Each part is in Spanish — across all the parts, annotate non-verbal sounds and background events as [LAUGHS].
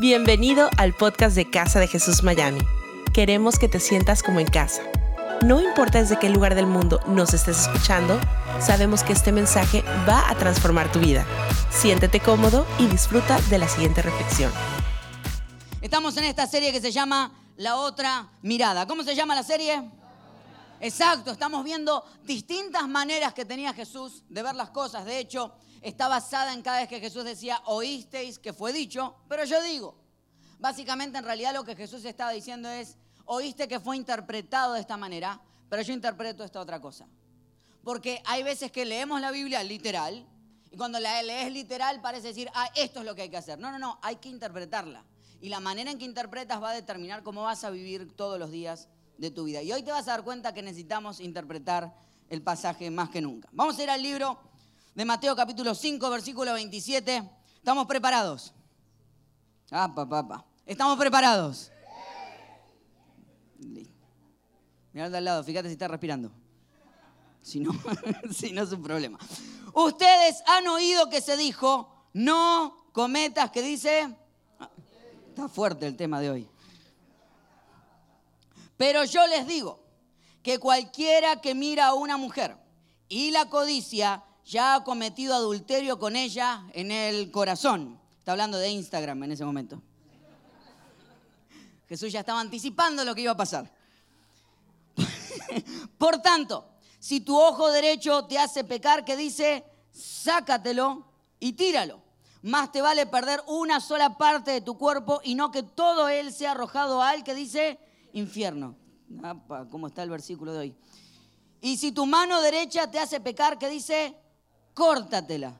Bienvenido al podcast de Casa de Jesús Miami. Queremos que te sientas como en casa. No importa desde qué lugar del mundo nos estés escuchando, sabemos que este mensaje va a transformar tu vida. Siéntete cómodo y disfruta de la siguiente reflexión. Estamos en esta serie que se llama La otra mirada. ¿Cómo se llama la serie? Exacto, estamos viendo distintas maneras que tenía Jesús de ver las cosas. De hecho, está basada en cada vez que Jesús decía, oísteis que fue dicho, pero yo digo. Básicamente, en realidad lo que Jesús estaba diciendo es, oíste que fue interpretado de esta manera, pero yo interpreto esta otra cosa. Porque hay veces que leemos la Biblia literal, y cuando la lees literal parece decir, ah, esto es lo que hay que hacer. No, no, no, hay que interpretarla. Y la manera en que interpretas va a determinar cómo vas a vivir todos los días de tu vida. Y hoy te vas a dar cuenta que necesitamos interpretar el pasaje más que nunca. Vamos a ir al libro de Mateo capítulo 5, versículo 27. ¿Estamos preparados? Ah, papá, ¿Estamos preparados? Mira al lado, fíjate si está respirando. Si no, [LAUGHS] si no es un problema. Ustedes han oído que se dijo, no cometas, que dice... Está fuerte el tema de hoy. Pero yo les digo que cualquiera que mira a una mujer y la codicia ya ha cometido adulterio con ella en el corazón. Está hablando de Instagram en ese momento. Jesús ya estaba anticipando lo que iba a pasar. [LAUGHS] Por tanto, si tu ojo derecho te hace pecar, que dice, sácatelo y tíralo. Más te vale perder una sola parte de tu cuerpo y no que todo él sea arrojado al que dice, infierno. ¿Cómo está el versículo de hoy? Y si tu mano derecha te hace pecar, ¿qué dice? Córtatela.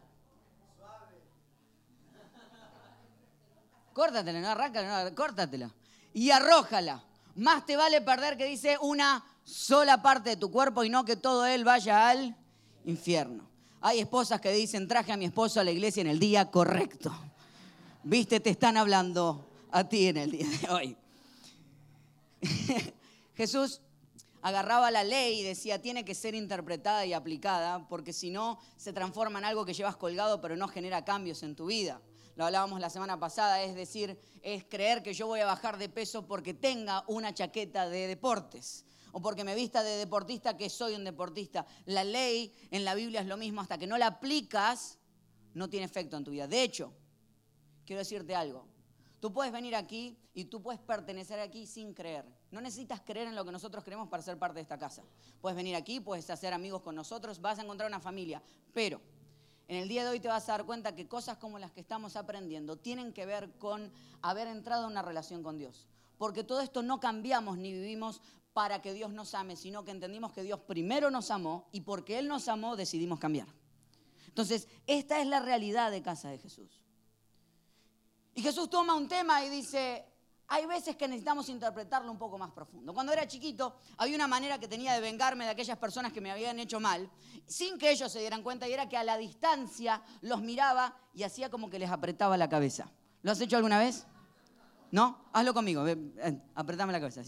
Córtatela, no arranca, no, córtatela. Y arrójala. Más te vale perder que dice una sola parte de tu cuerpo y no que todo él vaya al infierno. Hay esposas que dicen, traje a mi esposo a la iglesia en el día correcto. Viste, te están hablando a ti en el día de hoy. [LAUGHS] Jesús agarraba la ley y decía, tiene que ser interpretada y aplicada, porque si no, se transforma en algo que llevas colgado, pero no genera cambios en tu vida. Lo hablábamos la semana pasada, es decir, es creer que yo voy a bajar de peso porque tenga una chaqueta de deportes o porque me vista de deportista que soy un deportista. La ley en la Biblia es lo mismo, hasta que no la aplicas, no tiene efecto en tu vida. De hecho, quiero decirte algo, Tú puedes venir aquí y tú puedes pertenecer aquí sin creer. No necesitas creer en lo que nosotros creemos para ser parte de esta casa. Puedes venir aquí, puedes hacer amigos con nosotros, vas a encontrar una familia. Pero en el día de hoy te vas a dar cuenta que cosas como las que estamos aprendiendo tienen que ver con haber entrado en una relación con Dios. Porque todo esto no cambiamos ni vivimos para que Dios nos ame, sino que entendimos que Dios primero nos amó y porque Él nos amó decidimos cambiar. Entonces, esta es la realidad de casa de Jesús. Y Jesús toma un tema y dice, hay veces que necesitamos interpretarlo un poco más profundo. Cuando era chiquito, había una manera que tenía de vengarme de aquellas personas que me habían hecho mal, sin que ellos se dieran cuenta, y era que a la distancia los miraba y hacía como que les apretaba la cabeza. ¿Lo has hecho alguna vez? ¿No? Hazlo conmigo, apretame la cabeza.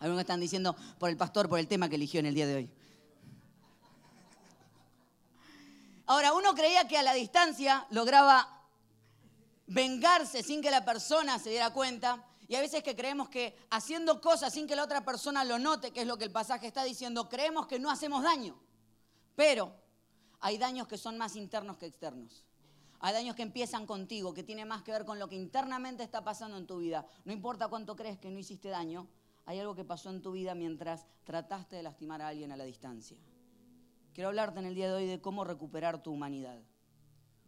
Algunos están diciendo por el pastor, por el tema que eligió en el día de hoy. Ahora, uno creía que a la distancia lograba vengarse sin que la persona se diera cuenta. Y a veces que creemos que haciendo cosas sin que la otra persona lo note, que es lo que el pasaje está diciendo, creemos que no hacemos daño. Pero hay daños que son más internos que externos. Hay daños que empiezan contigo, que tienen más que ver con lo que internamente está pasando en tu vida. No importa cuánto crees que no hiciste daño, hay algo que pasó en tu vida mientras trataste de lastimar a alguien a la distancia. Quiero hablarte en el día de hoy de cómo recuperar tu humanidad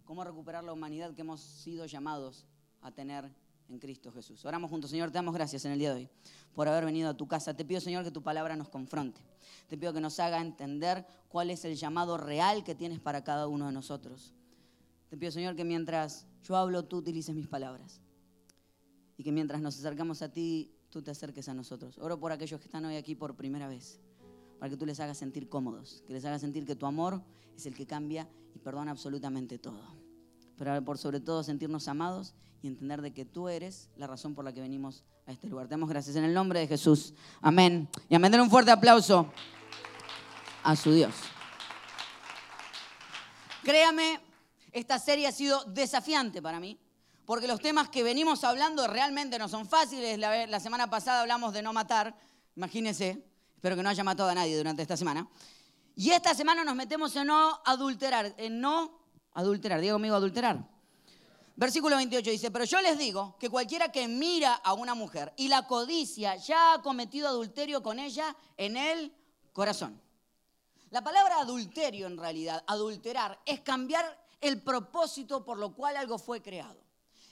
cómo recuperar la humanidad que hemos sido llamados a tener en Cristo Jesús. Oramos juntos, Señor, te damos gracias en el día de hoy por haber venido a tu casa. Te pido, Señor, que tu palabra nos confronte. Te pido que nos haga entender cuál es el llamado real que tienes para cada uno de nosotros. Te pido, Señor, que mientras yo hablo, tú utilices mis palabras. Y que mientras nos acercamos a ti, tú te acerques a nosotros. Oro por aquellos que están hoy aquí por primera vez, para que tú les hagas sentir cómodos, que les hagas sentir que tu amor es el que cambia y perdona absolutamente todo. Pero por sobre todo sentirnos amados y entender de que tú eres la razón por la que venimos a este lugar. Te damos gracias en el nombre de Jesús. Amén. Y amén. un fuerte aplauso a su Dios. Créame, esta serie ha sido desafiante para mí, Porque los temas que venimos hablando realmente no son fáciles. La, la semana pasada hablamos de no matar, imagínense, espero que no haya matado a nadie durante esta semana. Y esta semana nos metemos en no adulterar, en no adulterar, diga conmigo adulterar. Versículo 28 dice, pero yo les digo que cualquiera que mira a una mujer y la codicia ya ha cometido adulterio con ella en el corazón. La palabra adulterio en realidad, adulterar, es cambiar el propósito por lo cual algo fue creado.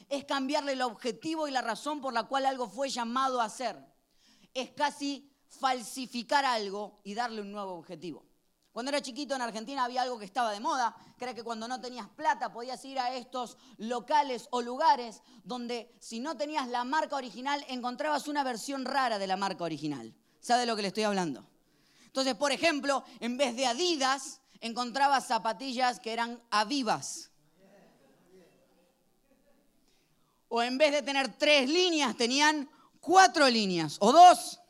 Es cambiarle el objetivo y la razón por la cual algo fue llamado a ser. Es casi falsificar algo y darle un nuevo objetivo. Cuando era chiquito en Argentina había algo que estaba de moda, que era que cuando no tenías plata podías ir a estos locales o lugares donde si no tenías la marca original encontrabas una versión rara de la marca original. ¿Sabe de lo que le estoy hablando? Entonces, por ejemplo, en vez de Adidas, encontrabas zapatillas que eran Avivas. O en vez de tener tres líneas, tenían cuatro líneas o dos.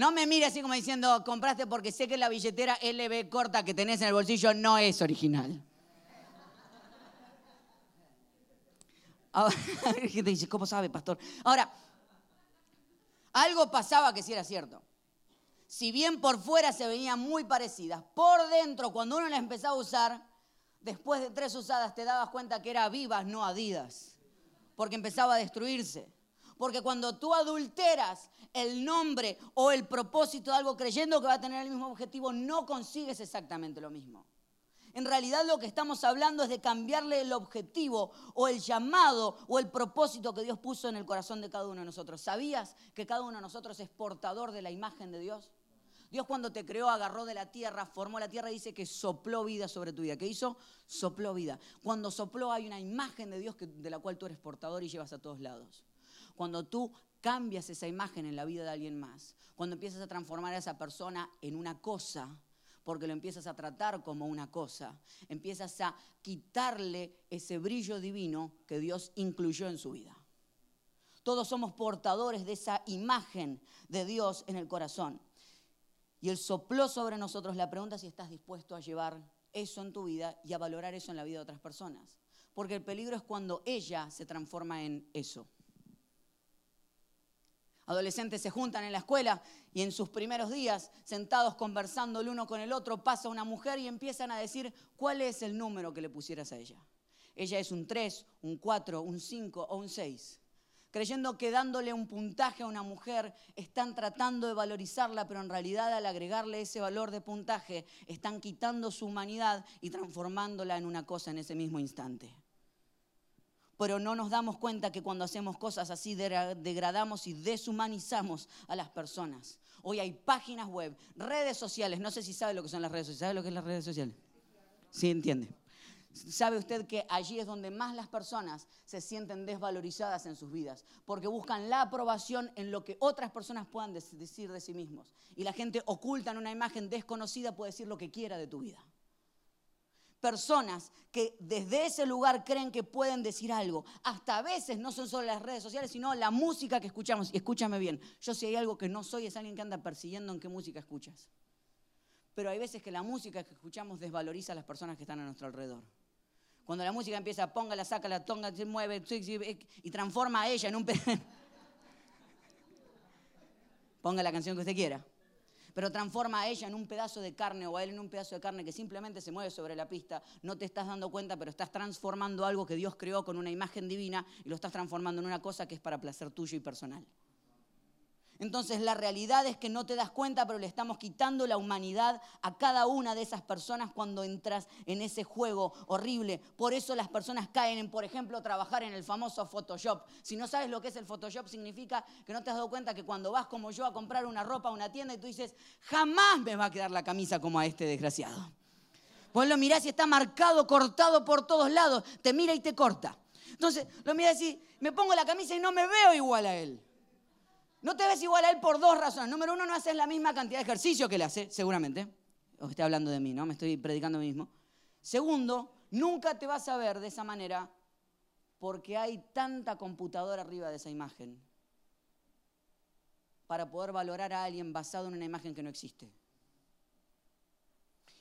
No me mire así como diciendo, compraste porque sé que la billetera LB corta que tenés en el bolsillo no es original. Ahora, [LAUGHS] ¿cómo sabe, pastor? Ahora, algo pasaba que sí era cierto. Si bien por fuera se veían muy parecidas, por dentro, cuando uno las empezaba a usar, después de tres usadas te dabas cuenta que era vivas, no adidas, porque empezaba a destruirse. Porque cuando tú adulteras el nombre o el propósito de algo creyendo que va a tener el mismo objetivo, no consigues exactamente lo mismo. En realidad lo que estamos hablando es de cambiarle el objetivo o el llamado o el propósito que Dios puso en el corazón de cada uno de nosotros. ¿Sabías que cada uno de nosotros es portador de la imagen de Dios? Dios cuando te creó agarró de la tierra, formó la tierra y dice que sopló vida sobre tu vida. ¿Qué hizo? Sopló vida. Cuando sopló hay una imagen de Dios de la cual tú eres portador y llevas a todos lados. Cuando tú cambias esa imagen en la vida de alguien más, cuando empiezas a transformar a esa persona en una cosa, porque lo empiezas a tratar como una cosa, empiezas a quitarle ese brillo divino que Dios incluyó en su vida. Todos somos portadores de esa imagen de Dios en el corazón. Y Él sopló sobre nosotros la pregunta si estás dispuesto a llevar eso en tu vida y a valorar eso en la vida de otras personas. Porque el peligro es cuando ella se transforma en eso adolescentes se juntan en la escuela y en sus primeros días, sentados conversando el uno con el otro, pasa una mujer y empiezan a decir cuál es el número que le pusieras a ella. Ella es un 3, un 4, un 5 o un 6. Creyendo que dándole un puntaje a una mujer están tratando de valorizarla, pero en realidad al agregarle ese valor de puntaje están quitando su humanidad y transformándola en una cosa en ese mismo instante pero no nos damos cuenta que cuando hacemos cosas así degradamos y deshumanizamos a las personas. Hoy hay páginas web, redes sociales, no sé si sabe lo que son las redes sociales, ¿sabe lo que es las redes sociales? Sí, entiende. ¿Sabe usted que allí es donde más las personas se sienten desvalorizadas en sus vidas? Porque buscan la aprobación en lo que otras personas puedan decir de sí mismos. Y la gente oculta en una imagen desconocida puede decir lo que quiera de tu vida personas que desde ese lugar creen que pueden decir algo. Hasta a veces no son solo las redes sociales, sino la música que escuchamos. Y escúchame bien, yo si hay algo que no soy es alguien que anda persiguiendo en qué música escuchas. Pero hay veces que la música que escuchamos desvaloriza a las personas que están a nuestro alrededor. Cuando la música empieza, póngala, sácala, tonga, se mueve y transforma a ella en un... [LAUGHS] Ponga la canción que usted quiera pero transforma a ella en un pedazo de carne o a él en un pedazo de carne que simplemente se mueve sobre la pista, no te estás dando cuenta, pero estás transformando algo que Dios creó con una imagen divina y lo estás transformando en una cosa que es para placer tuyo y personal. Entonces la realidad es que no te das cuenta, pero le estamos quitando la humanidad a cada una de esas personas cuando entras en ese juego horrible. Por eso las personas caen en, por ejemplo, trabajar en el famoso Photoshop. Si no sabes lo que es el Photoshop, significa que no te has dado cuenta que cuando vas como yo a comprar una ropa a una tienda y tú dices, jamás me va a quedar la camisa como a este desgraciado. Vos lo mirás y está marcado, cortado por todos lados. Te mira y te corta. Entonces lo miras y me pongo la camisa y no me veo igual a él. No te ves igual a él por dos razones. Número uno, no haces la misma cantidad de ejercicio que él hace, seguramente. O estoy hablando de mí, ¿no? Me estoy predicando a mí mismo. Segundo, nunca te vas a ver de esa manera porque hay tanta computadora arriba de esa imagen para poder valorar a alguien basado en una imagen que no existe.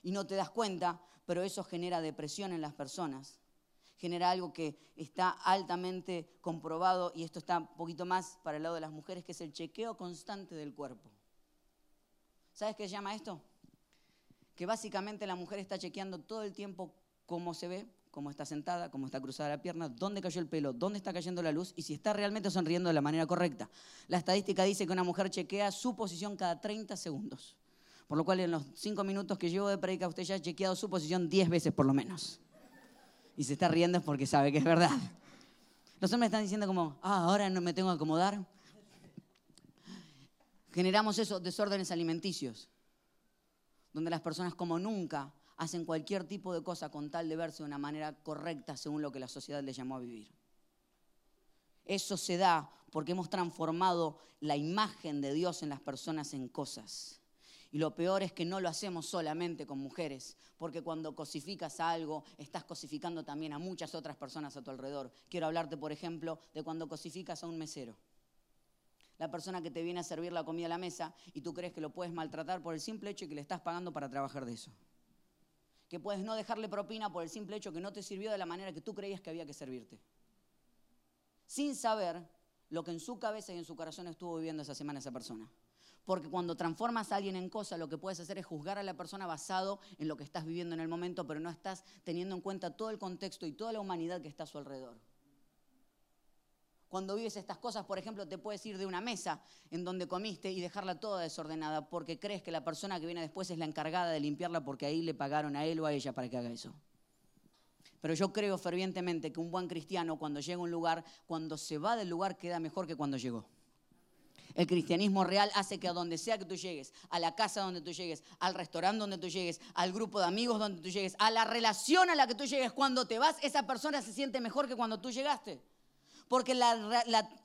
Y no te das cuenta, pero eso genera depresión en las personas, genera algo que está altamente comprobado y esto está un poquito más para el lado de las mujeres, que es el chequeo constante del cuerpo. ¿Sabes qué se llama esto? Que básicamente la mujer está chequeando todo el tiempo cómo se ve, cómo está sentada, cómo está cruzada la pierna, dónde cayó el pelo, dónde está cayendo la luz y si está realmente sonriendo de la manera correcta. La estadística dice que una mujer chequea su posición cada 30 segundos. Por lo cual en los 5 minutos que llevo de predica usted ya ha chequeado su posición 10 veces por lo menos. Y se está riendo porque sabe que es verdad. [LAUGHS] Los hombres están diciendo como, ah, ahora no me tengo que acomodar. Generamos esos desórdenes alimenticios, donde las personas como nunca hacen cualquier tipo de cosa con tal de verse de una manera correcta según lo que la sociedad les llamó a vivir. Eso se da porque hemos transformado la imagen de Dios en las personas en cosas. Y lo peor es que no lo hacemos solamente con mujeres, porque cuando cosificas algo, estás cosificando también a muchas otras personas a tu alrededor. Quiero hablarte, por ejemplo, de cuando cosificas a un mesero. La persona que te viene a servir la comida a la mesa y tú crees que lo puedes maltratar por el simple hecho de que le estás pagando para trabajar de eso que puedes no dejarle propina por el simple hecho que no te sirvió de la manera que tú creías que había que servirte. Sin saber lo que en su cabeza y en su corazón estuvo viviendo esa semana esa persona. Porque cuando transformas a alguien en cosa, lo que puedes hacer es juzgar a la persona basado en lo que estás viviendo en el momento, pero no estás teniendo en cuenta todo el contexto y toda la humanidad que está a su alrededor. Cuando vives estas cosas, por ejemplo, te puedes ir de una mesa en donde comiste y dejarla toda desordenada porque crees que la persona que viene después es la encargada de limpiarla porque ahí le pagaron a él o a ella para que haga eso. Pero yo creo fervientemente que un buen cristiano cuando llega a un lugar, cuando se va del lugar queda mejor que cuando llegó. El cristianismo real hace que a donde sea que tú llegues, a la casa donde tú llegues, al restaurante donde tú llegues, al grupo de amigos donde tú llegues, a la relación a la que tú llegues, cuando te vas, esa persona se siente mejor que cuando tú llegaste porque la,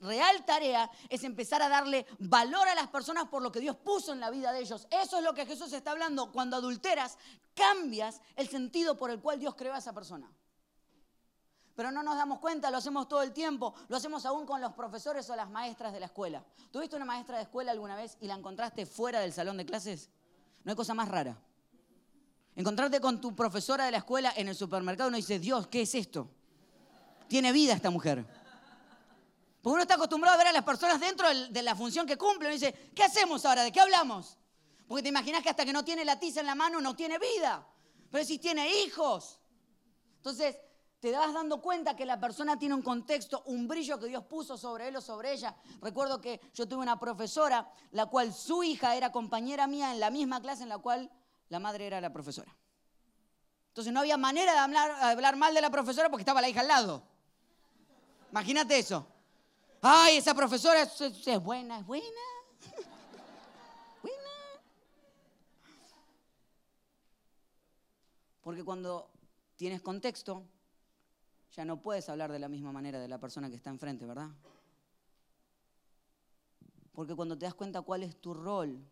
real tarea es empezar a darle valor a las personas por lo que Dios puso en la vida de ellos. Eso es lo que Jesús está hablando. Cuando adulteras, cambias el sentido por el cual Dios creó a esa persona. Pero no nos damos cuenta, lo hacemos todo el tiempo, lo hacemos aún con los profesores o las maestras de la escuela. ¿Tuviste una maestra de escuela alguna vez y la encontraste fuera del salón de clases? No hay cosa más rara. Encontrarte con tu profesora de la escuela en el supermercado uno dice, Dios, ¿qué es esto? Tiene vida esta mujer. Porque uno está acostumbrado a ver a las personas dentro de la función que cumplen. Y dice, ¿qué hacemos ahora? ¿De qué hablamos? Porque te imaginas que hasta que no tiene la tiza en la mano no tiene vida. Pero si tiene hijos. Entonces, te vas dando cuenta que la persona tiene un contexto, un brillo que Dios puso sobre él o sobre ella. Recuerdo que yo tuve una profesora, la cual su hija era compañera mía en la misma clase en la cual la madre era la profesora. Entonces no había manera de hablar, mal de la profesora porque estaba la hija al lado. Imagínate eso. Ay, esa profesora es, buena, es buena. [LAUGHS] buena. Porque cuando tienes contexto, ya no puedes hablar de la misma manera de la persona que está enfrente, ¿verdad? Porque cuando te das cuenta cuál es tu rol,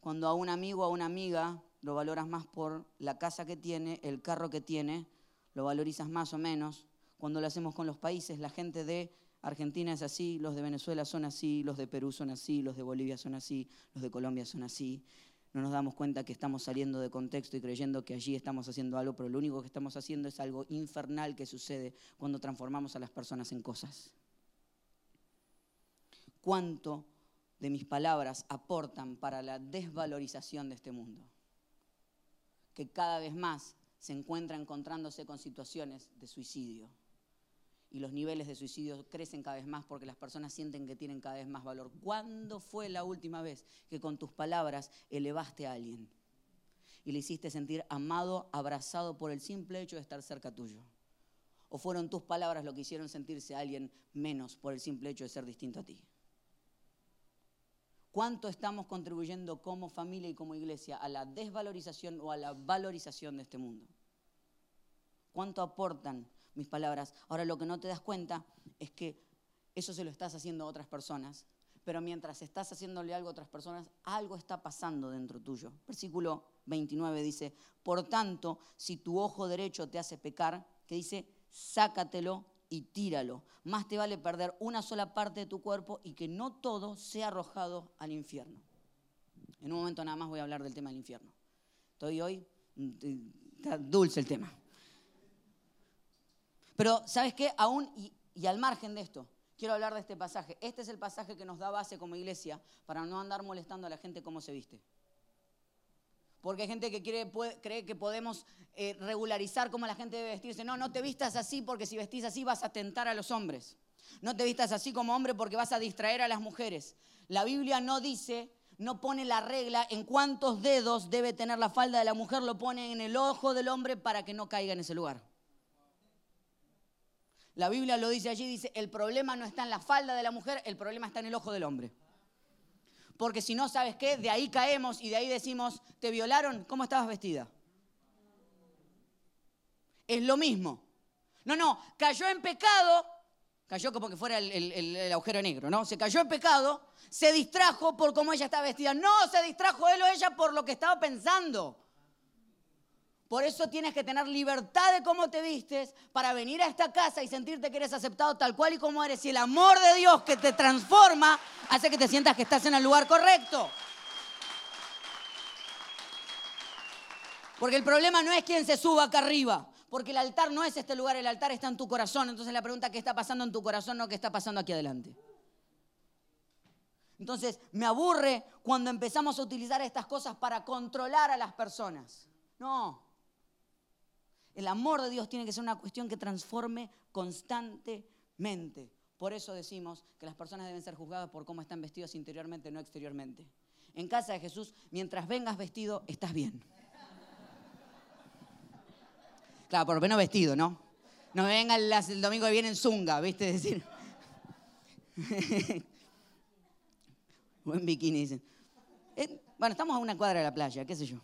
cuando a un amigo o a una amiga lo valoras más por la casa que tiene, el carro que tiene, lo valorizas más o menos, cuando lo hacemos con los países, la gente de Argentina es así, los de Venezuela son así, los de Perú son así, los de Bolivia son así, los de Colombia son así. No nos damos cuenta que estamos saliendo de contexto y creyendo que allí estamos haciendo algo, pero lo único que estamos haciendo es algo infernal que sucede cuando transformamos a las personas en cosas. ¿Cuánto de mis palabras aportan para la desvalorización de este mundo? Que cada vez más se encuentra encontrándose con situaciones de suicidio y los niveles de suicidio crecen cada vez más porque las personas sienten que tienen cada vez más valor. ¿Cuándo fue la última vez que con tus palabras elevaste a alguien y le hiciste sentir amado, abrazado por el simple hecho de estar cerca tuyo? ¿O fueron tus palabras lo que hicieron sentirse a alguien menos por el simple hecho de ser distinto a ti? ¿Cuánto estamos contribuyendo como familia y como iglesia a la desvalorización o a la valorización de este mundo? ¿Cuánto aportan mis palabras. Ahora lo que no te das cuenta es que eso se lo estás haciendo a otras personas, pero mientras estás haciéndole algo a otras personas, algo está pasando dentro tuyo. Versículo 29 dice, por tanto, si tu ojo derecho te hace pecar, que dice, sácatelo y tíralo. Más te vale perder una sola parte de tu cuerpo y que no todo sea arrojado al infierno. En un momento nada más voy a hablar del tema del infierno. Estoy hoy, mm, dulce el tema. Pero, ¿sabes qué? Aún, y, al margen de esto, quiero hablar de este pasaje. Este es el pasaje que nos da base como iglesia para no andar molestando a la gente cómo se viste. Porque hay gente que cree que podemos eh, regularizar cómo la gente debe vestirse. No, no te vistas así porque si vestís así vas a tentar a los hombres. No te vistas así como hombre porque vas a distraer a las mujeres. La Biblia no dice, no pone la regla en cuántos dedos debe tener la falda de la mujer, lo pone en el ojo del hombre para que no caiga en ese lugar. La Biblia lo dice allí, dice, el problema no está en la falda de la mujer, el problema está en el ojo del hombre. Porque si no, ¿sabes qué? De ahí caemos y de ahí decimos, ¿te violaron? ¿Cómo estabas vestida? Es lo mismo. No, no, cayó en pecado, cayó como que fuera el, agujero negro, ¿no? Se cayó en pecado, se distrajo por cómo ella estaba vestida. No, se distrajo él o ella por lo que estaba pensando. Por eso tienes que tener libertad de cómo te vistes para venir a esta casa y sentirte que eres aceptado tal cual y como eres. Y el amor de Dios que te transforma hace que te sientas que estás en el lugar correcto. Porque el problema no es quién se suba acá arriba. Porque el altar no es este lugar, el altar está en tu corazón. Entonces la pregunta, ¿qué está pasando en tu corazón? No, ¿qué está pasando aquí adelante? Entonces me aburre cuando empezamos a utilizar estas cosas para controlar a las personas. No, el amor de Dios tiene que ser una cuestión que transforme constantemente. Por eso decimos que las personas deben ser juzgadas por cómo están vestidos interiormente, no exteriormente. En casa de Jesús, mientras vengas vestido, estás bien. Claro, por lo menos vestido, ¿no? No me vengan el domingo que viene en zunga, ¿viste? decir. [LAUGHS] Buen bikini, dicen. Eh, bueno, estamos a una cuadra de la playa, qué sé yo.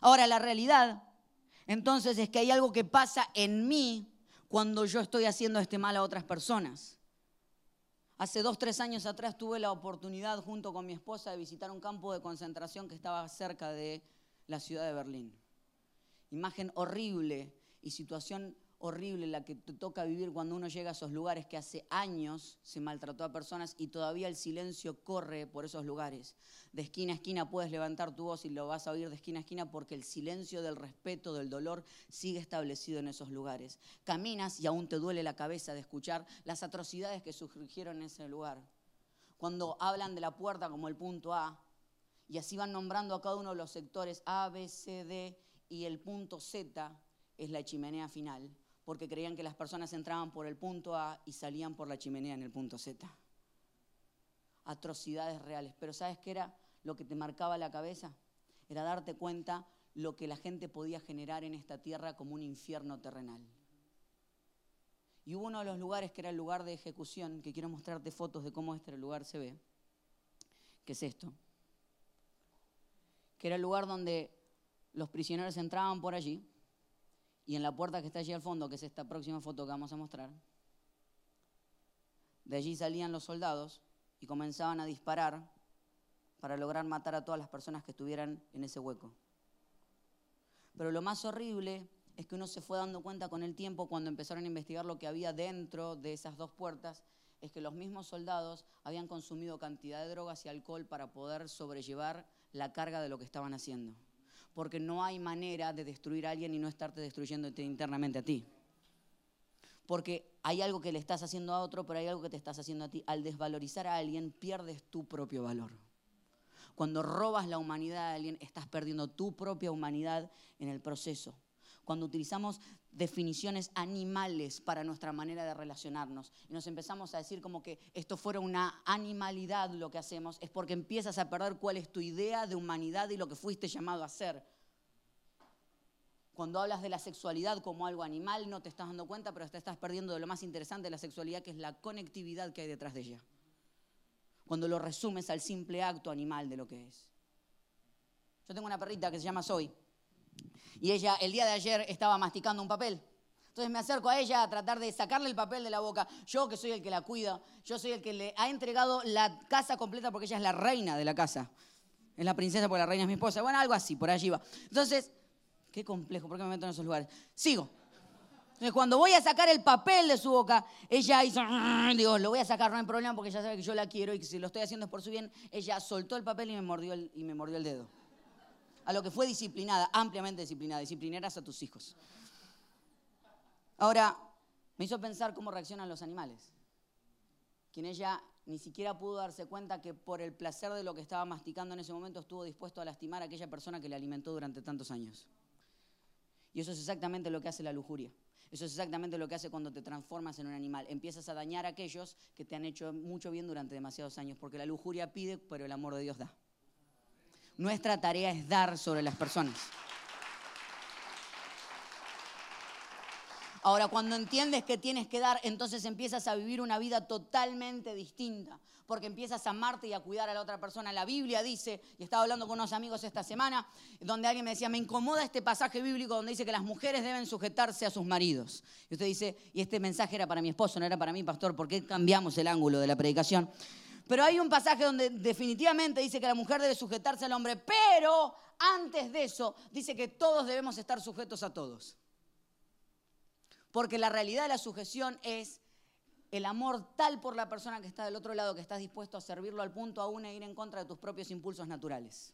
Ahora, la realidad entonces es que hay algo que pasa en mí cuando yo estoy haciendo este mal a otras personas. Hace dos, tres años atrás tuve la oportunidad junto con mi esposa de visitar un campo de concentración que estaba cerca de la ciudad de Berlín. Imagen horrible y situación horrible la que te toca vivir cuando uno llega a esos lugares que hace años se maltrató a personas y todavía el silencio corre por esos lugares. De esquina a esquina puedes levantar tu voz y lo vas a oír de esquina a esquina porque el silencio del respeto, del dolor, sigue establecido en esos lugares. Caminas y aún te duele la cabeza de escuchar las atrocidades que surgieron en ese lugar. Cuando hablan de la puerta como el punto A, y así van nombrando a cada uno de los sectores A, B, C, D, y el punto Z es la chimenea final porque creían que las personas entraban por el punto A y salían por la chimenea en el punto Z. Atrocidades reales. Pero ¿sabes qué era lo que te marcaba la cabeza? Era darte cuenta lo que la gente podía generar en esta tierra como un infierno terrenal. Y hubo uno de los lugares que era el lugar de ejecución, que quiero mostrarte fotos de cómo este lugar se ve, que es esto, que era el lugar donde los prisioneros entraban por allí, y en la puerta que está allí al fondo, que es esta próxima foto que vamos a mostrar, de allí salían los soldados y comenzaban a disparar para lograr matar a todas las personas que estuvieran en ese hueco. Pero lo más horrible es que uno se fue dando cuenta con el tiempo cuando empezaron a investigar lo que había dentro de esas dos puertas, es que los mismos soldados habían consumido cantidad de drogas y alcohol para poder sobrellevar la carga de lo que estaban haciendo porque no hay manera de destruir a alguien y no estarte destruyendo internamente a ti. Porque hay algo que le estás haciendo a otro, pero hay algo que te estás haciendo a ti. Al desvalorizar a alguien, pierdes tu propio valor. Cuando robas la humanidad de alguien, estás perdiendo tu propia humanidad en el proceso. Cuando utilizamos definiciones animales para nuestra manera de relacionarnos y nos empezamos a decir como que esto fuera una animalidad lo que hacemos, es porque empiezas a perder cuál es tu idea de humanidad y lo que fuiste llamado a ser. Cuando hablas de la sexualidad como algo animal, no te estás dando cuenta, pero te estás perdiendo de lo más interesante de la sexualidad, que es la conectividad que hay detrás de ella. Cuando lo resumes al simple acto animal de lo que es. Yo tengo una perrita que se llama Zoe y ella el día de ayer estaba masticando un papel. Entonces me acerco a ella a tratar de sacarle el papel de la boca. Yo que soy el que la cuida, yo soy el que le ha entregado la casa completa porque ella es la reina de la casa. Es la princesa porque la reina es mi esposa. Bueno, algo así, por allí va. Entonces, qué complejo, ¿por qué me meto en esos lugares? Sigo. Entonces, cuando voy a sacar el papel de su boca, ella hizo, digo, lo voy a sacar, no hay problema porque ella sabe que yo la quiero y que si lo estoy haciendo es por su bien. Ella soltó el papel y me mordió y me mordió el dedo a lo que fue disciplinada, ampliamente disciplinada. Disciplinarás a tus hijos. Ahora, me hizo pensar cómo reaccionan los animales. Quien ella ni siquiera pudo darse cuenta que por el placer de lo que estaba masticando en ese momento estuvo dispuesto a lastimar a aquella persona que le alimentó durante tantos años. Y eso es exactamente lo que hace la lujuria. Eso es exactamente lo que hace cuando te transformas en un animal. Empiezas a dañar a aquellos que te han hecho mucho bien durante demasiados años, porque la lujuria pide, pero el amor de Dios da. Nuestra tarea es dar sobre las personas. Ahora, cuando entiendes que tienes que dar, entonces empiezas a vivir una vida totalmente distinta, porque empiezas a amarte y a cuidar a la otra persona. La Biblia dice, y estaba hablando con unos amigos esta semana, donde alguien me decía, me incomoda este pasaje bíblico donde dice que las mujeres deben sujetarse a sus maridos. Y usted dice, y este mensaje era para mi esposo, no era para mí, pastor, ¿por qué cambiamos el ángulo de la predicación? Pero hay un pasaje donde definitivamente dice que la mujer debe sujetarse al hombre, pero antes de eso dice que todos debemos estar sujetos a todos. Porque la realidad de la sujeción es el amor tal por la persona que está del otro lado que estás dispuesto a servirlo al punto aún de ir en contra de tus propios impulsos naturales.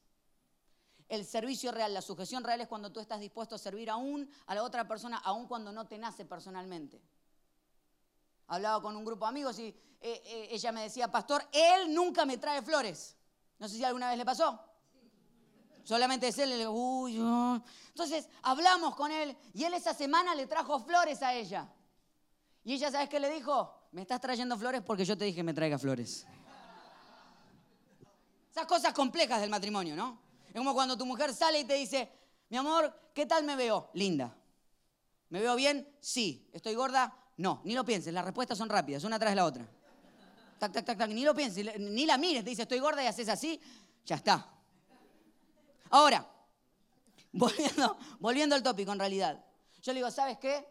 El servicio real, la sujeción real es cuando tú estás dispuesto a servir aún a la otra persona, aún cuando no te nace personalmente. Hablaba con un grupo de amigos y eh, eh, ella me decía, pastor, él nunca me trae flores. No sé si alguna vez le pasó. Solamente es él, le uy, Entonces hablamos con él y él esa semana le trajo flores a ella. Y ella, ¿sabes qué le dijo? Me estás trayendo flores porque yo te dije que me traiga flores. Esas cosas complejas del matrimonio, ¿no? Es como cuando tu mujer sale y te dice, mi amor, ¿qué tal me veo? Linda. ¿Me veo bien? Sí. ¿Estoy gorda? No. Ni lo pienses, las respuestas son rápidas, una tras la otra. Tac, tac, tac, tac. Ni lo pienses, ni la mires, te dice, estoy gorda y haces así, ya está. Ahora, [LAUGHS] volviendo, volviendo al tópico en realidad. Yo le digo, ¿sabes qué?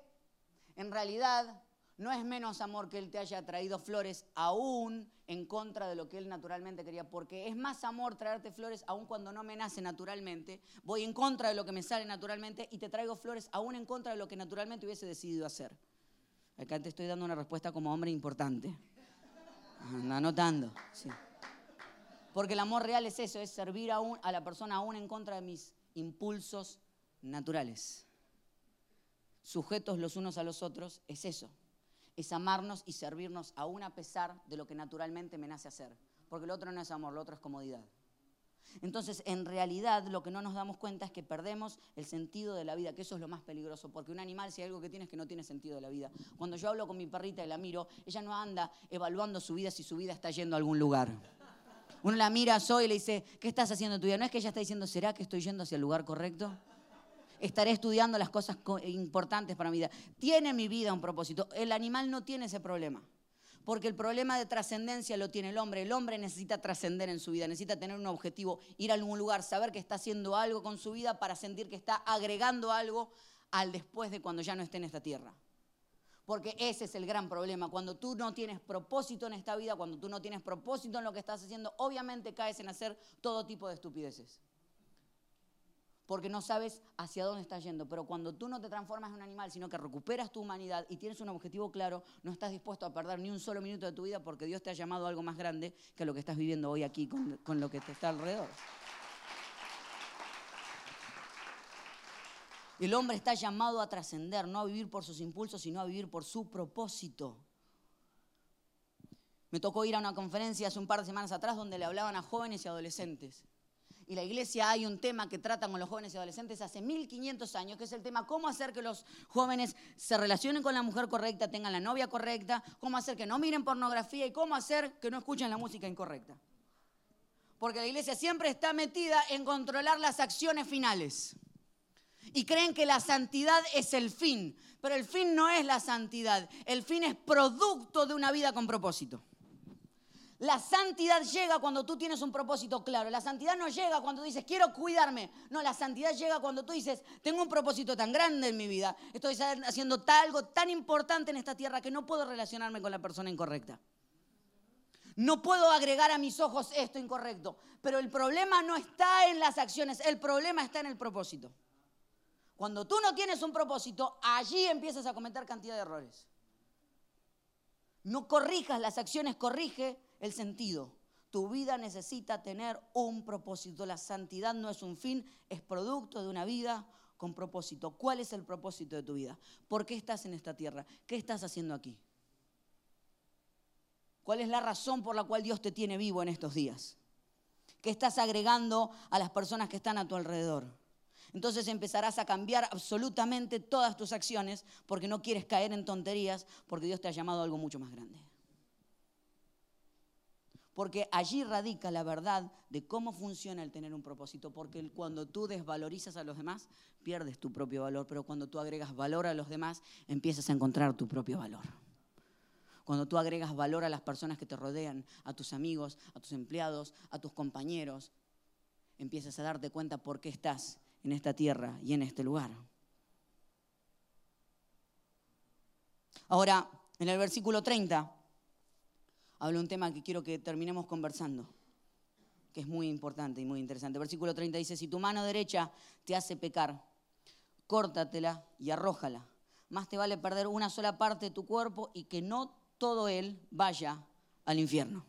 En realidad no es menos amor que él te haya traído flores aún en contra de lo que él naturalmente quería, porque es más amor traerte flores aún cuando no me nace naturalmente, voy en contra de lo que me sale naturalmente y te traigo flores aún en contra de lo que naturalmente hubiese decidido hacer. Acá te estoy dando una respuesta como hombre importante. Anotando, sí. Porque el amor real es eso, es servir a, a la persona aún en contra de mis impulsos naturales. Sujetos los unos a los otros, es eso. Es amarnos y servirnos aún a pesar de lo que naturalmente me nace hacer. Porque lo otro no es amor, lo otro es comodidad. Entonces, en realidad, lo que no nos damos cuenta es que perdemos el sentido de la vida, que eso es lo más peligroso, porque un animal, si hay algo que tiene, es que no tiene sentido de la vida. Cuando yo hablo con mi perrita y la miro, ella no anda evaluando su vida si su vida está yendo a algún lugar. Uno la mira soy y le dice, ¿qué estás haciendo en tu vida? No es que ella está diciendo, ¿será que estoy yendo hacia el lugar correcto? Estaré estudiando las cosas importantes para mi vida. Tiene mi vida un propósito. El animal no tiene ese problema. Porque el problema de trascendencia lo tiene el hombre. El hombre necesita trascender en su vida, necesita tener un objetivo, ir a algún lugar, saber que está haciendo algo con su vida para sentir que está agregando algo al después de cuando ya no esté en esta tierra. Porque ese es el gran problema. Cuando tú no tienes propósito en esta vida, cuando tú no tienes propósito en lo que estás haciendo, obviamente caes en hacer todo tipo de estupideces. Porque no sabes hacia dónde estás yendo. Pero cuando tú no te transformas en un animal, sino que recuperas tu humanidad y tienes un objetivo claro, no estás dispuesto a perder ni un solo minuto de tu vida porque Dios te ha llamado a algo más grande que lo que estás viviendo hoy aquí con, con lo que te está alrededor. El hombre está llamado a trascender, no a vivir por sus impulsos, sino a vivir por su propósito. Me tocó ir a una conferencia hace un par de semanas atrás donde le hablaban a jóvenes y adolescentes. Y la iglesia hay un tema que trata con los jóvenes y adolescentes hace 1500 años, que es el tema cómo hacer que los jóvenes se relacionen con la mujer correcta, tengan la novia correcta, cómo hacer que no miren pornografía y cómo hacer que no escuchen la música incorrecta. Porque la iglesia siempre está metida en controlar las acciones finales y creen que la santidad es el fin, pero el fin no es la santidad, el fin es producto de una vida con propósito. La santidad llega cuando tú tienes un propósito claro. La santidad no llega cuando dices, quiero cuidarme. No, la santidad llega cuando tú dices, tengo un propósito tan grande en mi vida. Estoy haciendo algo tan importante en esta tierra que no puedo relacionarme con la persona incorrecta. No puedo agregar a mis ojos esto incorrecto. Pero el problema no está en las acciones, el problema está en el propósito. Cuando tú no tienes un propósito, allí empiezas a cometer cantidad de errores. No corrijas las acciones, corrige el sentido. Tu vida necesita tener un propósito. La santidad no es un fin, es producto de una vida con propósito. ¿Cuál es el propósito de tu vida? ¿Por qué estás en esta tierra? ¿Qué estás haciendo aquí? ¿Cuál es la razón por la cual Dios te tiene vivo en estos días? ¿Qué estás agregando a las personas que están a tu alrededor? Entonces empezarás a cambiar absolutamente todas tus acciones porque no quieres caer en tonterías, porque Dios te ha llamado a algo mucho más grande. Porque allí radica la verdad de cómo funciona el tener un propósito. Porque cuando tú desvalorizas a los demás, pierdes tu propio valor. Pero cuando tú agregas valor a los demás, empiezas a encontrar tu propio valor. Cuando tú agregas valor a las personas que te rodean, a tus amigos, a tus empleados, a tus compañeros, empiezas a darte cuenta por qué estás en esta tierra y en este lugar. Ahora, en el versículo 30, habla un tema que quiero que terminemos conversando, que es muy importante y muy interesante. Versículo 30 dice, si tu mano derecha te hace pecar, córtatela y arrójala. Más te vale perder una sola parte de tu cuerpo y que no todo él vaya al infierno.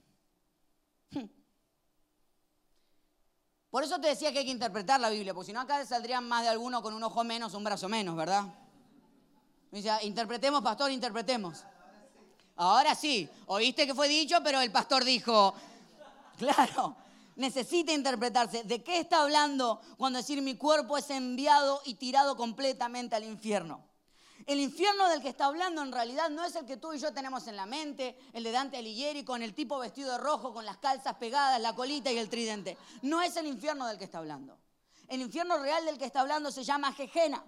Por eso te decía que hay que interpretar la Biblia, porque si no acá saldrían más de alguno con un ojo menos, un brazo menos, ¿verdad? Me interpretemos, pastor, interpretemos. Ahora sí, oíste que fue dicho, pero el pastor dijo, claro, necesita interpretarse. ¿De qué está hablando cuando decir mi cuerpo es enviado y tirado completamente al infierno? El infierno del que está hablando en realidad no es el que tú y yo tenemos en la mente, el de Dante Alighieri con el tipo vestido de rojo, con las calzas pegadas, la colita y el tridente. No es el infierno del que está hablando. El infierno real del que está hablando se llama Jejena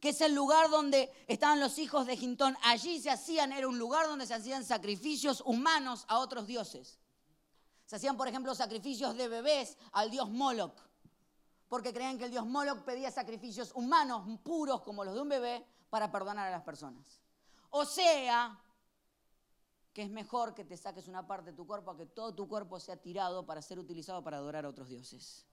que es el lugar donde estaban los hijos de Gintón. Allí se hacían, era un lugar donde se hacían sacrificios humanos a otros dioses. Se hacían, por ejemplo, sacrificios de bebés al dios Moloch, porque creían que el dios Moloch pedía sacrificios humanos, puros como los de un bebé, para perdonar a las personas. O sea, que es mejor que te saques una parte de tu cuerpo a que todo tu cuerpo sea tirado para ser utilizado para adorar a otros dioses.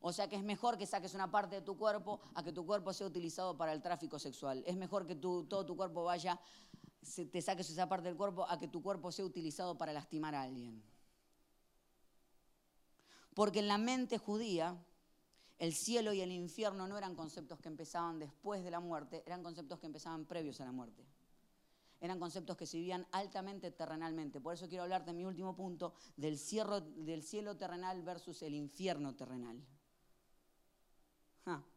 O sea que es mejor que saques una parte de tu cuerpo a que tu cuerpo sea utilizado para el tráfico sexual. Es mejor que todo tu cuerpo vaya, te saques esa parte del cuerpo a que tu cuerpo sea utilizado para lastimar a alguien. Porque en la mente judía, el cielo y el infierno no eran conceptos que empezaban después de la muerte, eran conceptos que empezaban previos a la muerte. Eran conceptos que se vivían altamente terrenalmente. Por eso quiero hablarte en mi último punto del, del cielo terrenal versus el infierno terrenal. Huh.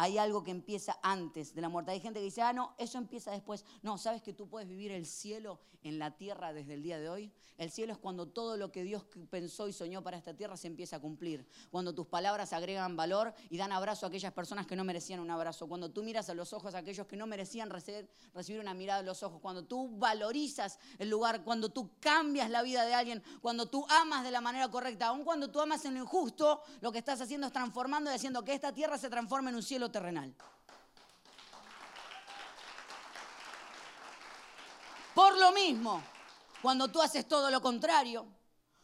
Hay algo que empieza antes de la muerte. Hay gente que dice, ah, no, eso empieza después. No, ¿sabes que tú puedes vivir el cielo en la tierra desde el día de hoy? El cielo es cuando todo lo que Dios pensó y soñó para esta tierra se empieza a cumplir. Cuando tus palabras agregan valor y dan abrazo a aquellas personas que no merecían un abrazo. Cuando tú miras a los ojos a aquellos que no merecían recibir, una mirada a los ojos. Cuando tú valorizas el lugar. Cuando tú cambias la vida de alguien. Cuando tú amas de la manera correcta. Aun cuando tú amas en lo injusto, lo que estás haciendo es transformando y haciendo que esta tierra se transforme en un cielo terrenal. Por lo mismo, cuando tú haces todo lo contrario,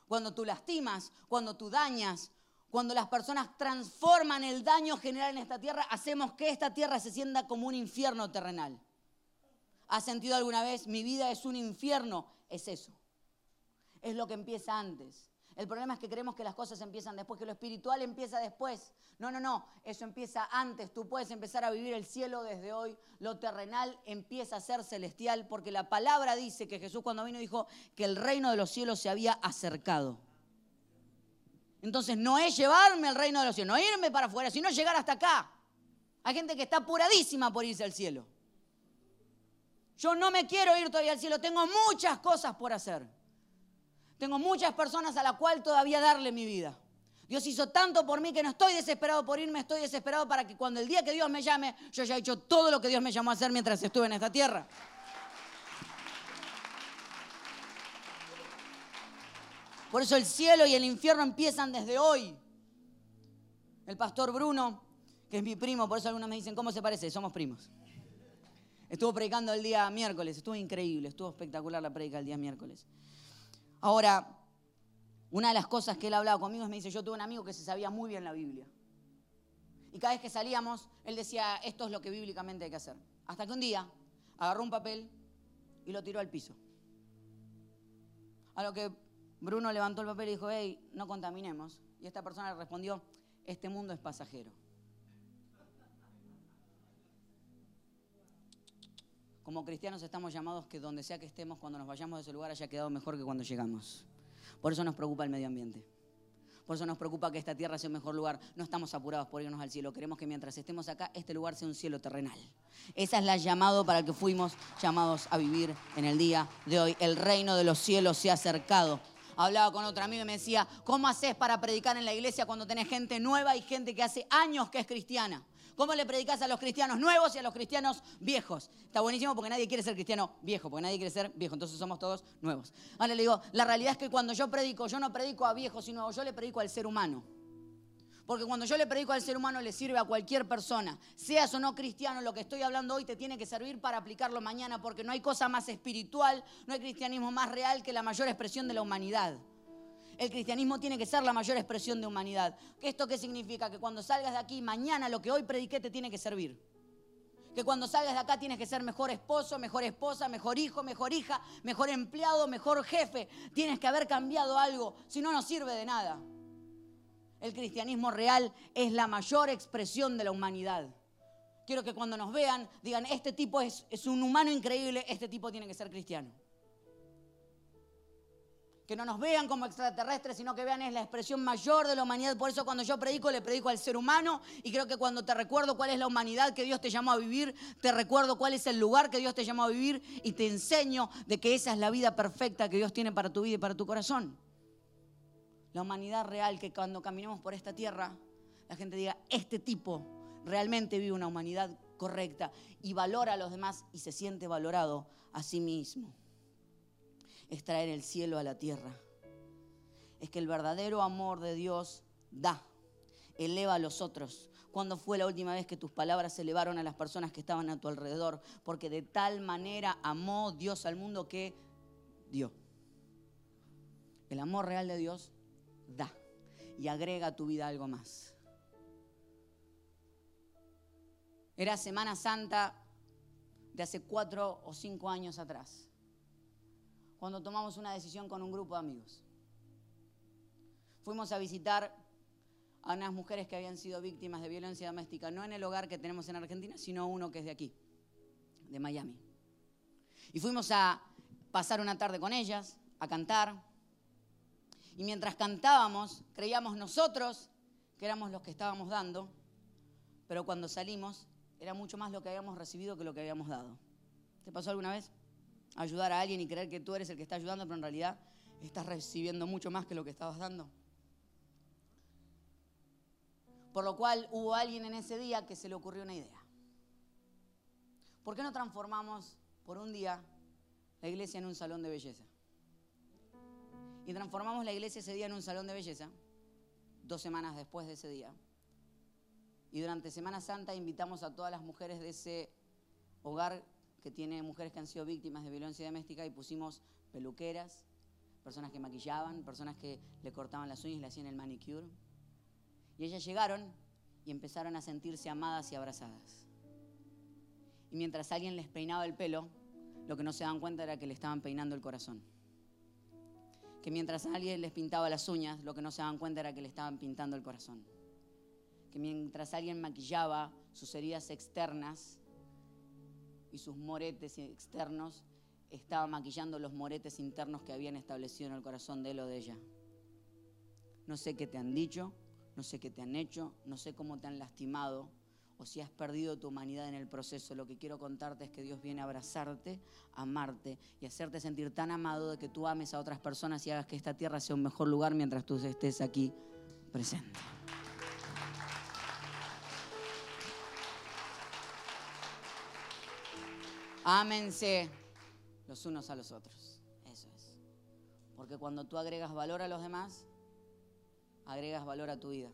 cuando tú lastimas, cuando tú dañas, cuando las personas transforman el daño general en esta tierra, hacemos que esta tierra se sienta como un infierno terrenal. ¿Has sentido alguna vez mi vida es un infierno? Es eso. Es lo que empieza antes. El problema es que creemos que las cosas empiezan después, que lo espiritual empieza después. No, no, no, eso empieza antes. Tú puedes empezar a vivir el cielo desde hoy. Lo terrenal empieza a ser celestial porque la palabra dice que Jesús cuando vino dijo que el reino de los cielos se había acercado. Entonces no es llevarme al reino de los cielos, no irme para afuera, sino llegar hasta acá. Hay gente que está apuradísima por irse al cielo. Yo no me quiero ir todavía al cielo, tengo muchas cosas por hacer. Tengo muchas personas a las cuales todavía darle mi vida. Dios hizo tanto por mí que no estoy desesperado por irme, estoy desesperado para que cuando el día que Dios me llame, yo haya hecho todo lo que Dios me llamó a hacer mientras estuve en esta tierra. Por eso el cielo y el infierno empiezan desde hoy. El pastor Bruno, que es mi primo, por eso algunos me dicen, ¿cómo se parece? Somos primos. Estuvo predicando el día miércoles, estuvo increíble, estuvo espectacular la predica el día miércoles. Ahora, una de las cosas que él ha hablado conmigo es me dice, yo tuve un amigo que se sabía muy bien la Biblia. Y cada vez que salíamos, él decía, esto es lo que bíblicamente hay que hacer. Hasta que un día agarró un papel y lo tiró al piso. A lo que Bruno levantó el papel y dijo, hey, no contaminemos. Y esta persona le respondió, este mundo es pasajero. Como cristianos estamos llamados que donde sea que estemos, cuando nos vayamos de ese lugar, haya quedado mejor que cuando llegamos. Por eso nos preocupa el medio ambiente. Por eso nos preocupa que esta tierra sea un mejor lugar. No estamos apurados por irnos al cielo. Queremos que mientras estemos acá, este lugar sea un cielo terrenal. Esa es la llamado para que fuimos llamados a vivir en el día de hoy. El reino de los cielos se ha acercado. Hablaba con otra amigo y me decía, ¿cómo haces para predicar en la iglesia cuando tenés gente nueva y gente que hace años que es cristiana? ¿Cómo le predicas a los cristianos nuevos y a los cristianos viejos? Está buenísimo porque nadie quiere ser cristiano viejo, porque nadie quiere ser viejo, entonces somos todos nuevos. Ahora le digo, la realidad es que cuando yo predico, yo no predico a viejos y nuevos, yo le predico al ser humano. Porque cuando yo le predico al ser humano le sirve a cualquier persona, seas o no cristiano, lo que estoy hablando hoy te tiene que servir para aplicarlo mañana, porque no hay cosa más espiritual, no hay cristianismo más real que la mayor expresión de la humanidad. El cristianismo tiene que ser la mayor expresión de humanidad. ¿Esto qué significa? Que cuando salgas de aquí, mañana lo que hoy prediqué te tiene que servir. Que cuando salgas de acá tienes que ser mejor esposo, mejor esposa, mejor hijo, mejor hija, mejor empleado, mejor jefe. Tienes que haber cambiado algo, si no, no sirve de nada. El cristianismo real es la mayor expresión de la humanidad. Quiero que cuando nos vean digan, este tipo es, es un humano increíble, este tipo tiene que ser cristiano que no nos vean como extraterrestres, sino que vean es la expresión mayor de la humanidad. Por eso cuando yo predico, le predico al ser humano y creo que cuando te recuerdo cuál es la humanidad que Dios te llamó a vivir, te recuerdo cuál es el lugar que Dios te llamó a vivir y te enseño de que esa es la vida perfecta que Dios tiene para tu vida y para tu corazón. La humanidad real, que cuando caminemos por esta tierra, la gente diga, este tipo realmente vive una humanidad correcta y valora a los demás y se siente valorado a sí mismo es traer el cielo a la tierra. Es que el verdadero amor de Dios da, eleva a los otros. ¿Cuándo fue la última vez que tus palabras elevaron a las personas que estaban a tu alrededor? Porque de tal manera amó Dios al mundo que dio. El amor real de Dios da y agrega a tu vida algo más. Era Semana Santa de hace cuatro o cinco años atrás cuando tomamos una decisión con un grupo de amigos. Fuimos a visitar a unas mujeres que habían sido víctimas de violencia doméstica, no en el hogar que tenemos en Argentina, sino uno que es de aquí, de Miami. Y fuimos a pasar una tarde con ellas, a cantar. Y mientras cantábamos, creíamos nosotros que éramos los que estábamos dando, pero cuando salimos era mucho más lo que habíamos recibido que lo que habíamos dado. ¿Te pasó alguna vez? Ayudar a alguien y creer que tú eres el que está ayudando, pero en realidad estás recibiendo mucho más que lo que estabas dando. Por lo cual hubo alguien en ese día que se le ocurrió una idea. ¿Por qué no transformamos por un día la iglesia en un salón de belleza? Y transformamos la iglesia ese día en un salón de belleza, dos semanas después de ese día. Y durante Semana Santa invitamos a todas las mujeres de ese hogar que tiene mujeres que han sido víctimas de violencia doméstica y pusimos peluqueras, personas que maquillaban, personas que le cortaban las uñas y le hacían el manicure. Y ellas llegaron y empezaron a sentirse amadas y abrazadas. Y mientras alguien les peinaba el pelo, lo que no se daban cuenta era que le estaban peinando el corazón. Que mientras alguien les pintaba las uñas, lo que no se daban cuenta era que le estaban pintando el corazón. Que mientras alguien maquillaba sus heridas externas, y sus moretes externos, estaba maquillando los moretes internos que habían establecido en el corazón de él o de ella. No sé qué te han dicho, no sé qué te han hecho, no sé cómo te han lastimado o si has perdido tu humanidad en el proceso. Lo que quiero contarte es que Dios viene a abrazarte, amarte y hacerte sentir tan amado de que tú ames a otras personas y hagas que esta tierra sea un mejor lugar mientras tú estés aquí presente. Ámense los unos a los otros. Eso es. Porque cuando tú agregas valor a los demás, agregas valor a tu vida.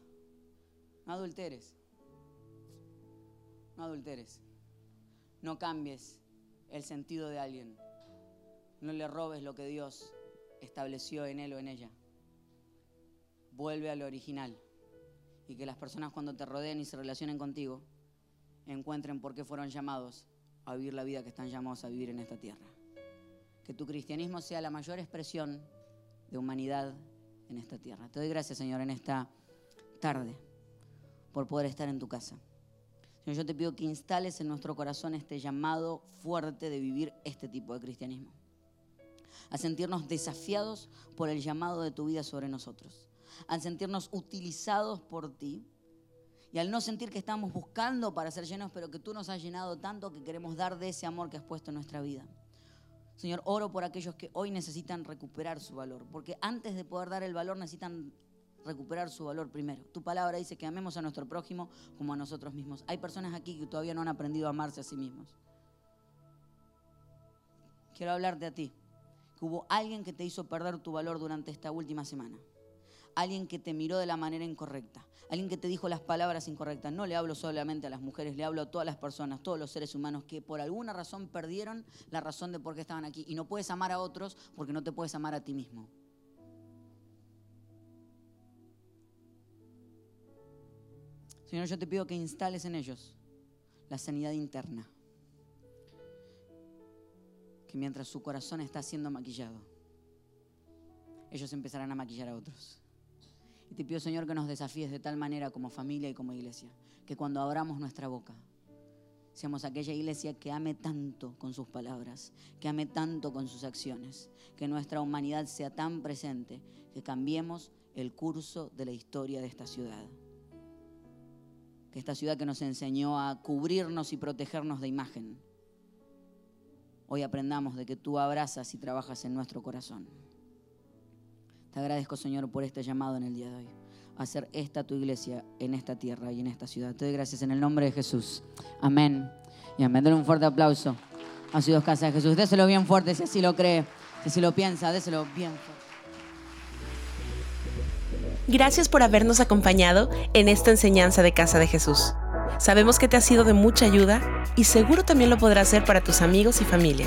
No adulteres. No adulteres. No cambies el sentido de alguien. No le robes lo que Dios estableció en él o en ella. Vuelve a lo original. Y que las personas cuando te rodeen y se relacionen contigo encuentren por qué fueron llamados a vivir la vida que están llamados a vivir en esta tierra. Que tu cristianismo sea la mayor expresión de humanidad en esta tierra. Te doy gracias, Señor, en esta tarde por poder estar en tu casa. Señor, yo te pido que instales en nuestro corazón este llamado fuerte de vivir este tipo de cristianismo. A sentirnos desafiados por el llamado de tu vida sobre nosotros. A sentirnos utilizados por ti. Y al no sentir que estamos buscando para ser llenos, pero que tú nos has llenado tanto que queremos dar de ese amor que has puesto en nuestra vida. Señor, oro por aquellos que hoy necesitan recuperar su valor, porque antes de poder dar el valor necesitan recuperar su valor primero. Tu palabra dice que amemos a nuestro prójimo como a nosotros mismos. Hay personas aquí que todavía no han aprendido a amarse a sí mismos. Quiero hablarte a ti, que hubo alguien que te hizo perder tu valor durante esta última semana. Alguien que te miró de la manera incorrecta. Alguien que te dijo las palabras incorrectas. No le hablo solamente a las mujeres, le hablo a todas las personas, todos los seres humanos que por alguna razón perdieron la razón de por qué estaban aquí. Y no puedes amar a otros porque no te puedes amar a ti mismo. Señor, yo te pido que instales en ellos la sanidad interna. Que mientras su corazón está siendo maquillado, ellos empezarán a maquillar a otros. Y te pido, Señor, que nos desafíes de tal manera como familia y como iglesia, que cuando abramos nuestra boca, seamos aquella iglesia que ame tanto con sus palabras, que ame tanto con sus acciones, que nuestra humanidad sea tan presente, que cambiemos el curso de la historia de esta ciudad que esta ciudad que nos enseñó a cubrirnos y protegernos de imagen, hoy aprendamos de que tú abrazas y trabajas en nuestro corazón. Te agradezco, Señor, por este llamado en el día de hoy. Hacer esta tu iglesia en esta tierra y en esta ciudad. Te doy gracias en el nombre de Jesús. Amén. Y amén. Dale un fuerte aplauso a su dos casas de Jesús. Déselo bien fuerte si así lo cree, si así lo piensa, déselo bien fuerte. Gracias por habernos acompañado en esta enseñanza de Casa de Jesús. Sabemos que te ha sido de mucha ayuda y seguro también lo podrás hacer para tus amigos y familia.